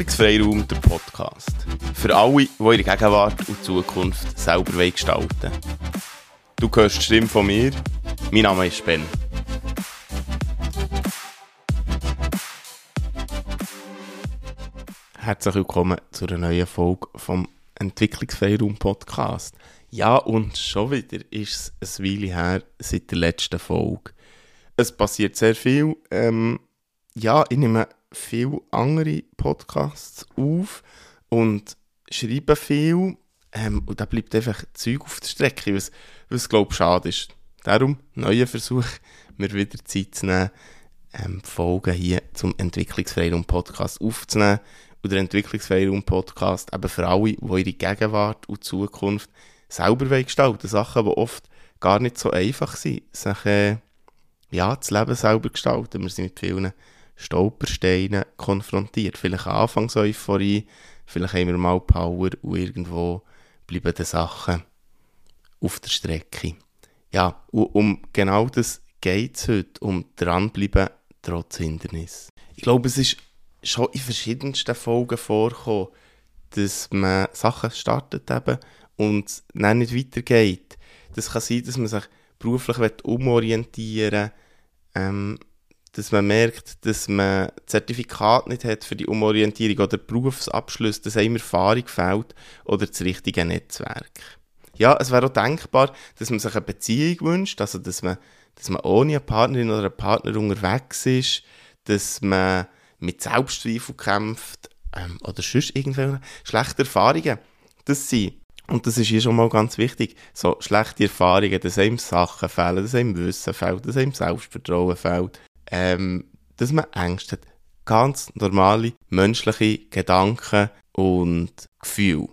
Entwicklungsfreiraum, der Podcast. Für alle, die ihre Gegenwart und Zukunft selber gestalten. Du hörst die Stimme von mir. Mein Name ist Ben. Herzlich willkommen zu einer neuen Folge vom Entwicklungsfreiraum Podcast. Ja, und schon wieder ist es ein Weile her seit der letzten Folge. Es passiert sehr viel. Ähm, ja, ich nehme viele andere Podcasts auf und schreibe viel. Ähm, und da bleibt einfach Zeug auf der Strecke, was, was glaube ich, schade ist. Darum, neuer Versuch, mir wieder Zeit zu nehmen, ähm, Folgen hier zum Entwicklungsfreiraum Podcast aufzunehmen. Und der Entwicklungsfreiraum Podcast eben für alle, die ihre Gegenwart und Zukunft selber gestalten Sachen, die oft gar nicht so einfach sind, sich äh, ja, das Leben selber gestalten. Wir sind mit vielen Stolpersteinen konfrontiert. Vielleicht anfangs Euphorie, vielleicht haben wir mal Power und irgendwo bleiben die Sachen auf der Strecke. Ja, und um genau das geht es heute, um dranbleiben trotz Hindernis. Ich glaube, es ist schon in verschiedensten Folgen vorgekommen, dass man Sachen startet eben und dann nicht weitergeht. Das kann sein, dass man sich beruflich umorientieren will, ähm, dass man merkt, dass man Zertifikat nicht hat für die Umorientierung oder Berufsabschluss, dass einem Erfahrung fehlt oder das richtige Netzwerk. Ja, es wäre auch denkbar, dass man sich eine Beziehung wünscht, also dass man, dass man ohne eine Partnerin oder einen Partner unterwegs ist, dass man mit Selbstzweifel kämpft ähm, oder sonst irgendwelche schlechte Erfahrungen. Das sind und das ist hier schon mal ganz wichtig. So schlechte Erfahrungen, dass einem Sachen fehlen, dass einem Wissen fehlt, dass einem Selbstvertrauen fehlt, ähm, dass man Ängste hat. Ganz normale menschliche Gedanken und Gefühle.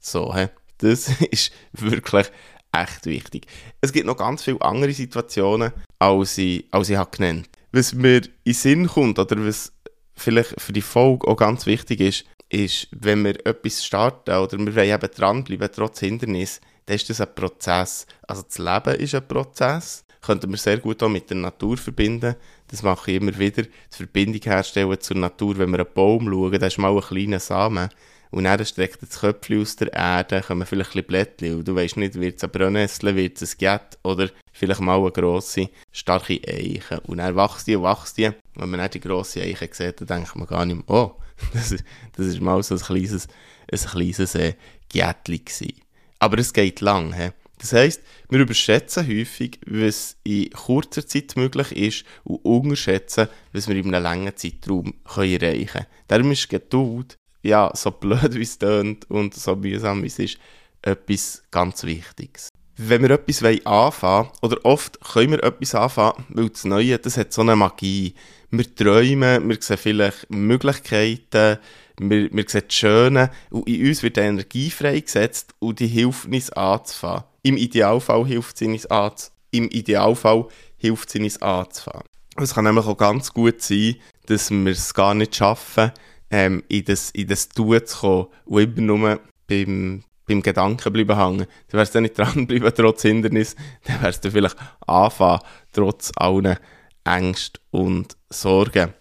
So, he? das ist wirklich echt wichtig. Es gibt noch ganz viele andere Situationen, als ich, als ich habe genannt Was mir in Sinn kommt, oder was vielleicht für die Folge auch ganz wichtig ist, ist, wenn wir etwas starten oder wir wollen eben dranbleiben, trotz Hindernis, dann ist das ein Prozess. Also das Leben ist ein Prozess könnten wir sehr gut auch mit der Natur verbinden. Das mache ich immer wieder, die Verbindung herstellen zur Natur. Wenn wir einen Baum schauen, da ist mal ein kleiner Samen und dann streckt das Köpfchen aus der Erde, kommen vielleicht ein Blättchen und du weißt nicht, wird es ein Brennnessel, wird es ein Gett oder vielleicht mal eine grosse, starke Eiche. Und dann wächst die und wächst die. Wenn man dann die grosse Eiche sieht, dann denkt man gar nicht mehr, oh, das ist, das ist mal so ein kleines, ein kleines äh, Gättchen Aber es geht lang. He? Das heisst, wir überschätzen häufig, was in kurzer Zeit möglich ist und unterschätzen, was wir in einem langen Zeitraum erreichen können. Darum ist Geduld, ja, so blöd wie es tönt und so mühsam wie es ist, etwas ganz Wichtiges. Wenn wir etwas anfangen oder oft können wir etwas anfangen, weil das Neue, das hat so eine Magie. Wir träumen, wir sehen vielleicht Möglichkeiten, wir, wir sehen das Schöne und in uns wird die Energie freigesetzt und die hilft uns anzufangen. Im Idealfall hilft es uns im Idealfall hilft es uns anzufangen. Es kann nämlich auch ganz gut sein, dass wir es gar nicht schaffen, ähm, in, das, in das Tun zu kommen und immer nur beim, beim Gedanken bleiben hängen. Dann wärst du nicht dranbleiben, trotz Hindernis, dann wärst du vielleicht anfangen, trotz allen Ängsten und Sorgen.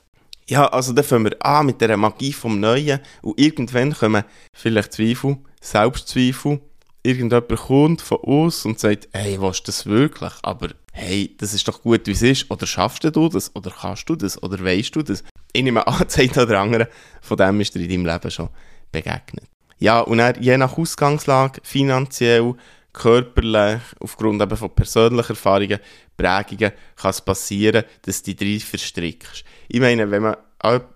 Ja, also dann fangen wir an mit der Magie vom Neuen und irgendwann kommen vielleicht Zweifel, Selbstzweifel, irgendjemand kommt von uns und sagt, hey, du das wirklich? Aber hey, das ist doch gut, wie es ist. Oder schaffst du das? Oder kannst du das? Oder weißt du das? Ich nehme an, Zeit oder andere, von dem ist dir in deinem Leben schon begegnet. Ja, und dann, je nach Ausgangslage, finanziell, körperlich, aufgrund eben von persönlichen Erfahrungen, Prägungen, kann es passieren, dass dich drei verstrickst. Ich meine, wenn man,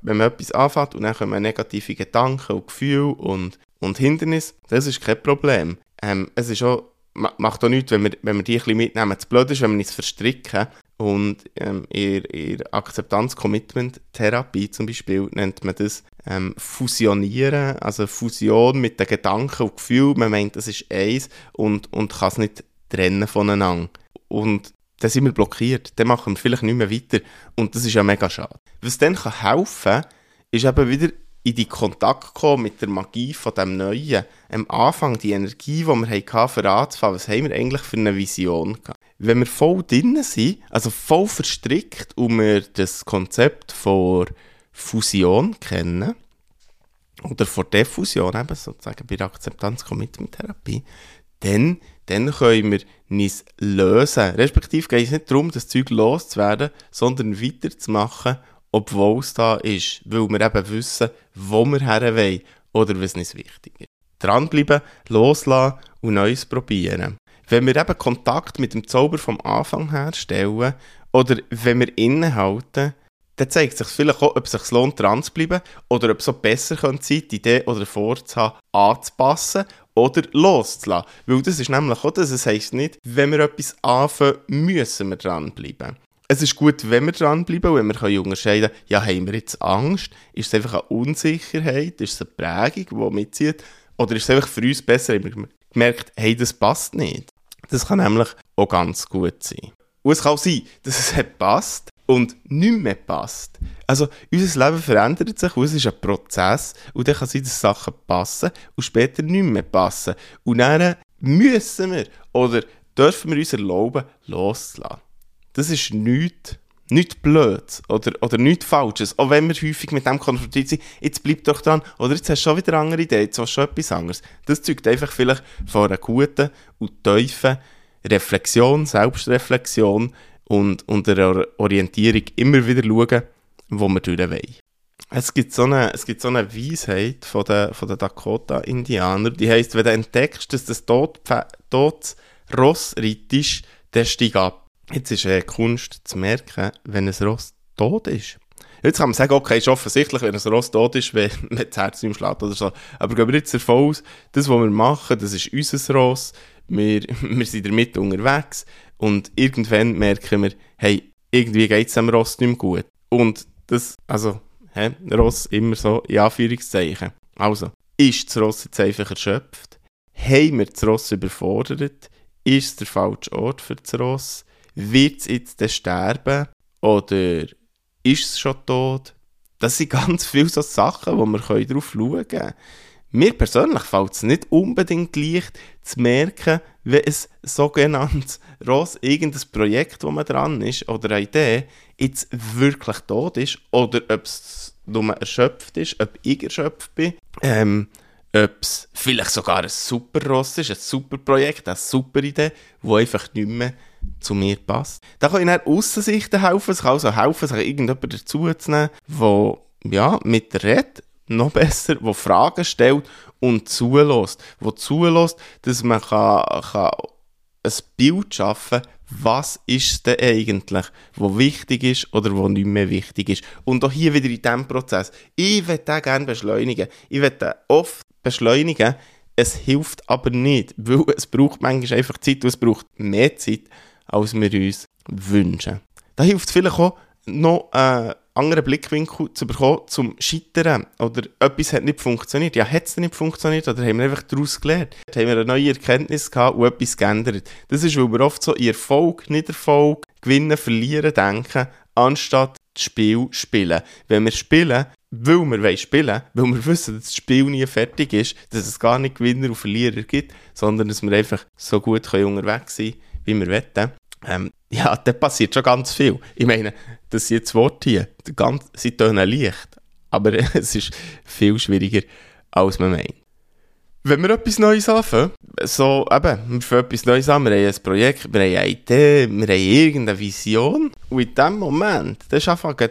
wenn man etwas anfängt und dann kommen negative Gedanken und Gefühle und, und Hindernisse, das ist kein Problem. Ähm, es ist auch, macht auch nichts, wenn wir, wenn wir die ein bisschen mitnehmen. Das Blöde ist, wenn wir uns verstricken und ähm, in, in Akzeptanz-Commitment-Therapie zum Beispiel nennt man das ähm, Fusionieren, also Fusion mit den Gedanken und Gefühlen. Man meint, das ist eins und, und kann es nicht trennen voneinander. Und dann sind wir blockiert, dann machen wir vielleicht nicht mehr weiter und das ist ja mega schade. Was dann kann helfen kann, ist eben wieder in die Kontakt kommen mit der Magie von dem Neuen. Am Anfang die Energie, die wir hatten, für anzufangen, was haben wir eigentlich für eine Vision gehabt? Wenn wir voll drin sind, also voll verstrickt und wir das Konzept von Fusion kennen, oder vor Diffusion, eben sozusagen bei der Akzeptanz-Commitment-Therapie, dann, dann können wir uns lösen. Respektive geht es nicht darum, das Zeug loszuwerden, sondern weiterzumachen, obwohl es da ist. Weil wir eben wissen, wo wir her wollen oder was nicht wichtig ist. Dranbleiben, loslassen und Neues probieren. Wenn wir eben Kontakt mit dem Zauber vom Anfang herstellen oder wenn wir innehalten, dann zeigt sich vielleicht auch, ob es sich lohnt, dran zu bleiben oder ob es so besser könnte die Idee oder vorzuhaben, anzupassen oder loszulassen. Weil das ist nämlich auch das, es heisst nicht, wenn wir etwas anfangen, müssen wir dranbleiben. Es ist gut, wenn wir dranbleiben, wenn wir unterscheiden können, ja, haben wir jetzt Angst? Ist es einfach eine Unsicherheit? Ist es eine Prägung, die mitzieht? Oder ist es einfach für uns besser, haben wir gemerkt, hey, das passt nicht? Das kann nämlich auch ganz gut sein. Und es kann auch sein, dass es hat passt und nicht mehr passt. Also unser Leben verändert sich und es ist ein Prozess und dann kann sein, dass Sachen passen und später nicht mehr passen. Und dann müssen wir oder dürfen wir uns erlauben, loszulassen. Das ist nichts, nichts Blödes oder, oder nichts Falsches. Auch wenn wir häufig mit dem konfrontiert sind, jetzt bleib doch dran oder jetzt hast du schon wieder eine andere Idee, jetzt hast du schon etwas anderes. Das zeugt einfach vielleicht von einer guten und tiefen Reflexion, Selbstreflexion, und, und der Orientierung immer wieder schauen, wo wir durch wollen. Es gibt so eine, es gibt so eine Weisheit von den, von den Dakota-Indianern, die heisst, wenn du entdeckst, dass das totes Ross reitest, dann steig ab. Jetzt ist eine Kunst zu merken, wenn ein Ross tot ist. Jetzt kann man sagen, okay, ist offensichtlich, wenn ein Ross tot ist, wenn man das Herz nicht schlägt oder so. Aber gehen wir jetzt davon aus, das, was wir machen, das ist unser Ross, wir, wir sind damit unterwegs und irgendwann merken wir, hey, irgendwie geht es dem Ross nicht mehr gut. Und das, also, hä, Ross immer so in Anführungszeichen. Also, ist das Ross jetzt einfach erschöpft? Haben wir das Ross überfordert? Ist es der falsche Ort für das Ross? Wird es jetzt sterben? Oder ist es schon tot? Das sind ganz viele so Sachen, wo wir darauf schauen können. Mir persönlich fällt es nicht unbedingt leicht zu merken, wenn ein sogenanntes Ross, irgendein Projekt, wo man dran ist, oder eine Idee, jetzt wirklich tot ist, oder ob es nur erschöpft ist, ob ich erschöpft bin, ähm, ob es vielleicht sogar ein super Ross ist, ein super Projekt, eine super Idee, die einfach nicht mehr zu mir passt. Da kann ich dann Aussensichten helfen, es kann also helfen, sich irgendjemanden dazuzunehmen, der ja, mit redet, noch besser, der Fragen stellt und zulässt. Der zulässt, dass man kann, kann ein Bild schaffen kann, was ist denn eigentlich, was wichtig ist oder was nicht mehr wichtig ist. Und auch hier wieder in diesem Prozess. Ich würde den gerne beschleunigen. Ich würde den oft beschleunigen. Es hilft aber nicht, weil es braucht manchmal einfach Zeit und es braucht mehr Zeit, als wir uns wünschen. Da hilft vielleicht auch noch äh, anderen Blickwinkel zu bekommen zum Scheitern. Oder etwas hat nicht funktioniert. Ja, hat es nicht funktioniert oder haben wir einfach daraus gelernt? Haben wir eine neue Erkenntnis gehabt und etwas geändert? Das ist, weil wir oft so in Erfolg, Niederfolg, Gewinnen, Verlieren denken, anstatt das Spiel spielen. Wenn wir spielen, weil wir wollen spielen, weil wir wissen, dass das Spiel nie fertig ist, dass es gar nicht Gewinner und Verlierer gibt, sondern dass wir einfach so gut unterwegs sein können, wie wir wollen, ähm, ja, da passiert schon ganz viel. Ich meine, das jetzt Worte hier, ganz, sie tönen leicht, aber es ist viel schwieriger, als man meint. Wenn wir etwas Neues anfangen, so eben, wir fangen etwas Neues an, wir haben ein Projekt, wir haben eine Idee, wir haben irgendeine Vision und in dem Moment, da ist einfach ein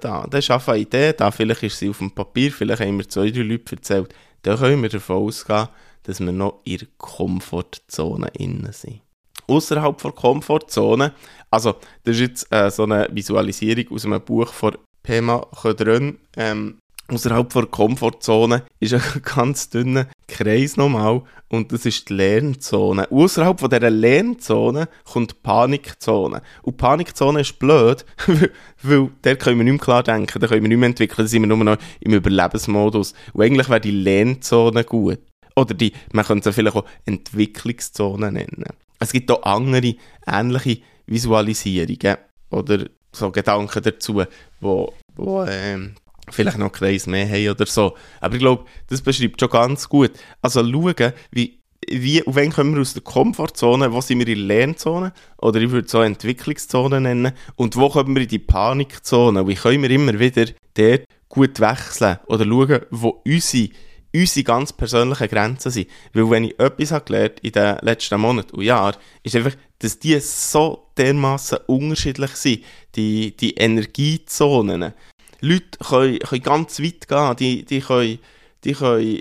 da, da ist einfach eine Idee da, vielleicht ist sie auf dem Papier, vielleicht haben wir zwei, drei Leute erzählt, dann können wir davon ausgehen, dass wir noch in der Komfortzone innen sind außerhalb der Komfortzone. Also, das ist jetzt äh, so eine Visualisierung aus einem Buch von Pema Chodron. Ähm, außerhalb der Komfortzone ist ein ganz dünner Kreis normal und das ist die Lernzone. Außerhalb dieser Lernzone kommt die Panikzone. Und Panikzone ist blöd, weil der können wir nicht mehr klar denken, da können wir nicht mehr entwickeln, da sind wir nur noch im Überlebensmodus. Und eigentlich wäre die Lernzone gut. Oder die, man könnte sie vielleicht auch Entwicklungszone nennen. Es gibt auch andere ähnliche Visualisierungen oder so Gedanken dazu, wo, wo ähm, vielleicht noch Kreis mehr haben oder so. Aber ich glaube, das beschreibt schon ganz gut. Also schauen, wie, wie, auf wen kommen wir aus der Komfortzone, wo sind wir in der Lernzone oder ich würde es so Entwicklungszone nennen und wo kommen wir in die Panikzone, wie können wir immer wieder dort gut wechseln oder schauen, wo unsere, unsere ganz persönlichen Grenzen sind. Weil wenn ich etwas habe gelernt in den letzten Monaten und Jahren, ist einfach, dass die so dermaßen unterschiedlich sind, die, die Energiezonen. Leute können, können ganz weit gehen, die, die können, die können,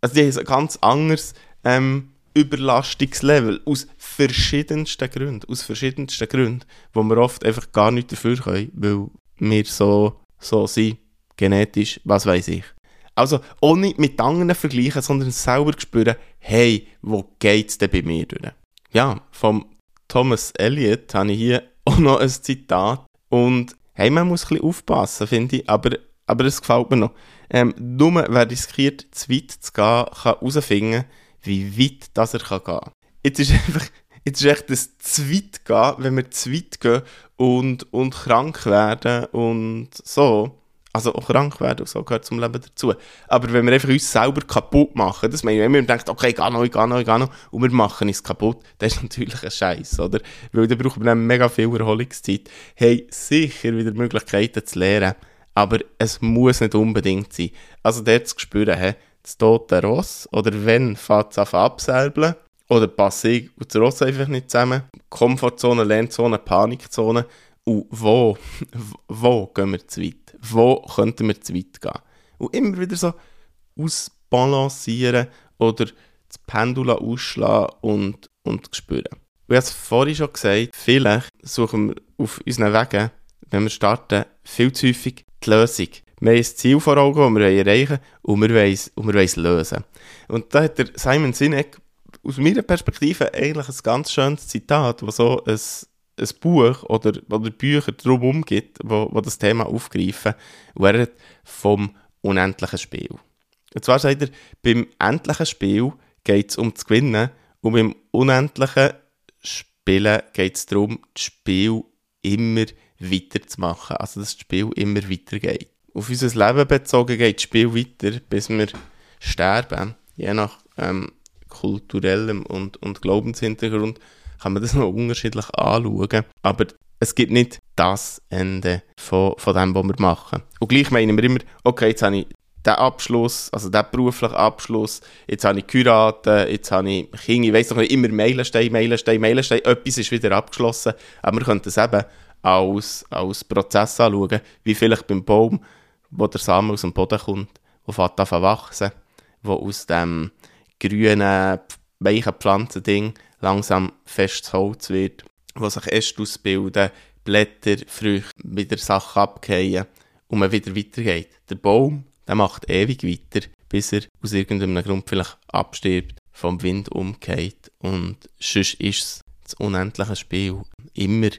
also die haben ein ganz anderes ähm, Überlastungslevel aus verschiedensten Gründen, aus verschiedensten Gründen, wo wir oft einfach gar nicht dafür können, weil wir so, so sind, genetisch, was weiß ich. Also nicht mit anderen vergleichen, sondern selber spüren, hey, wo geht's denn bei mir durch? Ja, vom Thomas Eliot habe ich hier auch noch ein Zitat und hey, man muss ein bisschen aufpassen, finde ich, aber, aber es gefällt mir noch. Ähm, nur wer riskiert, zu weit zu gehen, kann herausfinden, wie weit das er kann gehen kann. Jetzt ist einfach, jetzt ist echt das zu weit gehen, wenn wir zu weit gehen und, und krank werden und so. Also auch krank werden und so gehört zum Leben dazu. Aber wenn wir einfach uns selber kaputt machen, das meine ich, wenn wir denken, okay, geh noch, geh noch, geh noch, und wir machen es kaputt, das ist natürlich ein Scheiß, oder? Weil dann braucht man dann mega viel Erholungszeit. Hey, sicher wieder Möglichkeiten zu lernen, aber es muss nicht unbedingt sein. Also dort zu spüren, hey, das tote Ross, oder wenn fängt es an absäbeln, oder passe und das Ross einfach nicht zusammen. Komfortzone, Lernzone, Panikzone. Und wo, wo gehen wir zu weit? Wo könnten wir zu weit gehen? Und immer wieder so ausbalancieren oder das Pendel ausschlagen und, und spüren. Und ich habe es vorhin schon gesagt, vielleicht suchen wir auf unseren Wegen, wenn wir starten, viel zu häufig die Lösung. Wir haben ein Ziel vor Augen, das wir erreichen wollen, und wir wollen es, lösen. Und da hat der Simon Sinek aus meiner Perspektive eigentlich ein ganz schönes Zitat, das so ein, ein Buch oder, oder Bücher drumherum gibt, wo, wo das Thema aufgreifen. Und er vom unendlichen Spiel. Und zwar sagt er, beim endlichen Spiel geht es um das Gewinnen und beim unendlichen Spielen geht es darum, das Spiel immer weiterzumachen. Also, dass das Spiel immer weitergeht. Auf unser Leben bezogen geht das Spiel weiter, bis wir sterben. Je nach ähm, kulturellem und, und Glaubenshintergrund kann man das noch unterschiedlich anschauen. Aber es gibt nicht das Ende von, von dem, was wir machen. Und gleich meinen wir immer, okay, jetzt habe ich den Abschluss, also den beruflichen Abschluss, jetzt habe ich geheiratet, jetzt habe ich Kinder, ich weiss noch nicht, immer Meilenstein, Meilenstein, Meilenstein, etwas ist wieder abgeschlossen, aber wir können das eben als, als Prozess anschauen, wie vielleicht beim Baum, wo der Samen aus dem Boden kommt, wo fängt an wachsen, wo aus dem grünen, weichen Pflanzending langsam festes Holz wird, wo sich Äste ausbilden, Blätter, Früchte, wieder Sachen abgehen und man wieder weitergeht. Der Baum, der macht ewig weiter, bis er aus irgendeinem Grund vielleicht abstirbt, vom Wind umgeht und sonst ist es das unendliche Spiel. Immer,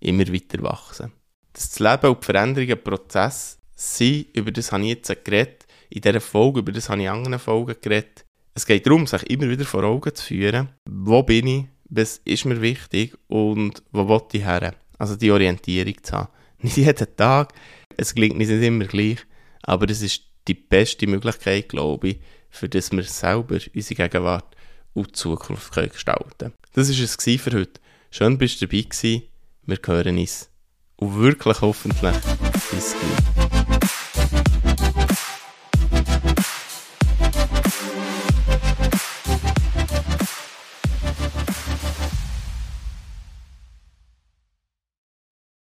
immer weiter wachsen. Das Leben und die Veränderungen Prozess sind, über das habe ich jetzt geredet, in dieser Folge, über das habe ich in anderen Folgen geredet, es geht darum, sich immer wieder vor Augen zu führen, wo bin ich, was ist mir wichtig und wo will ich her. Also die Orientierung zu haben. Nicht jeden Tag, es klingt nicht immer gleich, aber es ist die beste Möglichkeit, glaube ich, für das wir selber unsere Gegenwart und die Zukunft können gestalten können. Das war es für heute. Schön, dass du dabei gewesen. Wir hören uns. Und wirklich hoffentlich bis gleich.